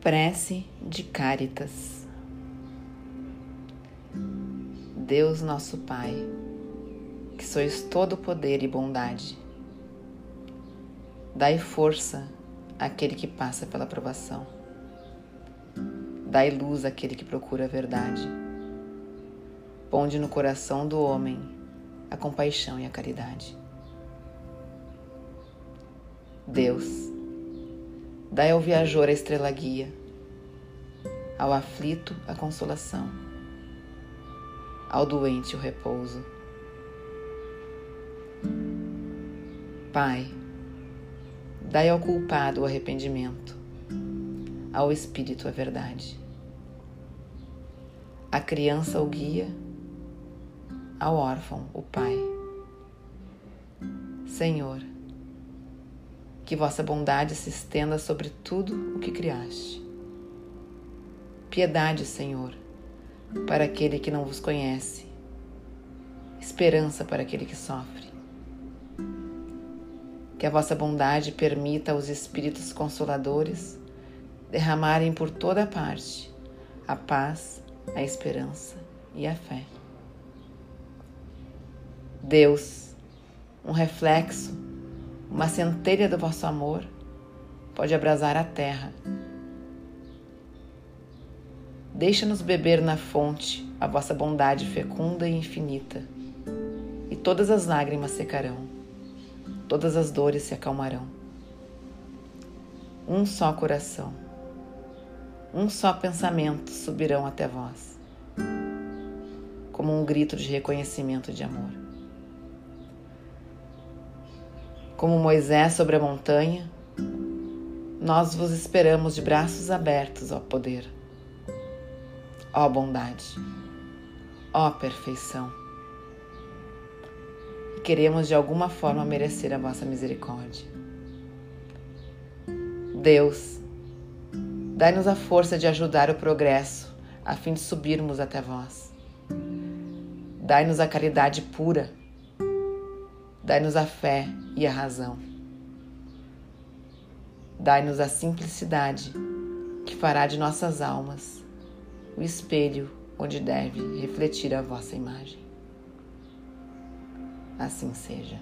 Prece de Cáritas. Deus nosso Pai, que sois todo poder e bondade, dai força àquele que passa pela provação. Dai luz àquele que procura a verdade. Ponde no coração do homem a compaixão e a caridade. Deus, Dai ao viajor a estrela guia, ao aflito a consolação, ao doente o repouso. Pai, dai ao culpado o arrependimento, ao espírito a verdade. A criança o guia, ao órfão o pai. Senhor, que vossa bondade se estenda sobre tudo o que criaste. Piedade, Senhor, para aquele que não vos conhece, esperança para aquele que sofre. Que a vossa bondade permita aos Espíritos Consoladores derramarem por toda parte a paz, a esperança e a fé. Deus, um reflexo uma centelha do vosso amor pode abrasar a terra. Deixa-nos beber na fonte a vossa bondade fecunda e infinita, e todas as lágrimas secarão, todas as dores se acalmarão. Um só coração, um só pensamento subirão até vós, como um grito de reconhecimento de amor. Como Moisés sobre a montanha, nós vos esperamos de braços abertos, ó poder, ó bondade, ó perfeição. Queremos de alguma forma merecer a vossa misericórdia. Deus, dai-nos a força de ajudar o progresso a fim de subirmos até vós. Dai-nos a caridade pura Dai-nos a fé e a razão. Dai-nos a simplicidade que fará de nossas almas o espelho onde deve refletir a vossa imagem. Assim seja.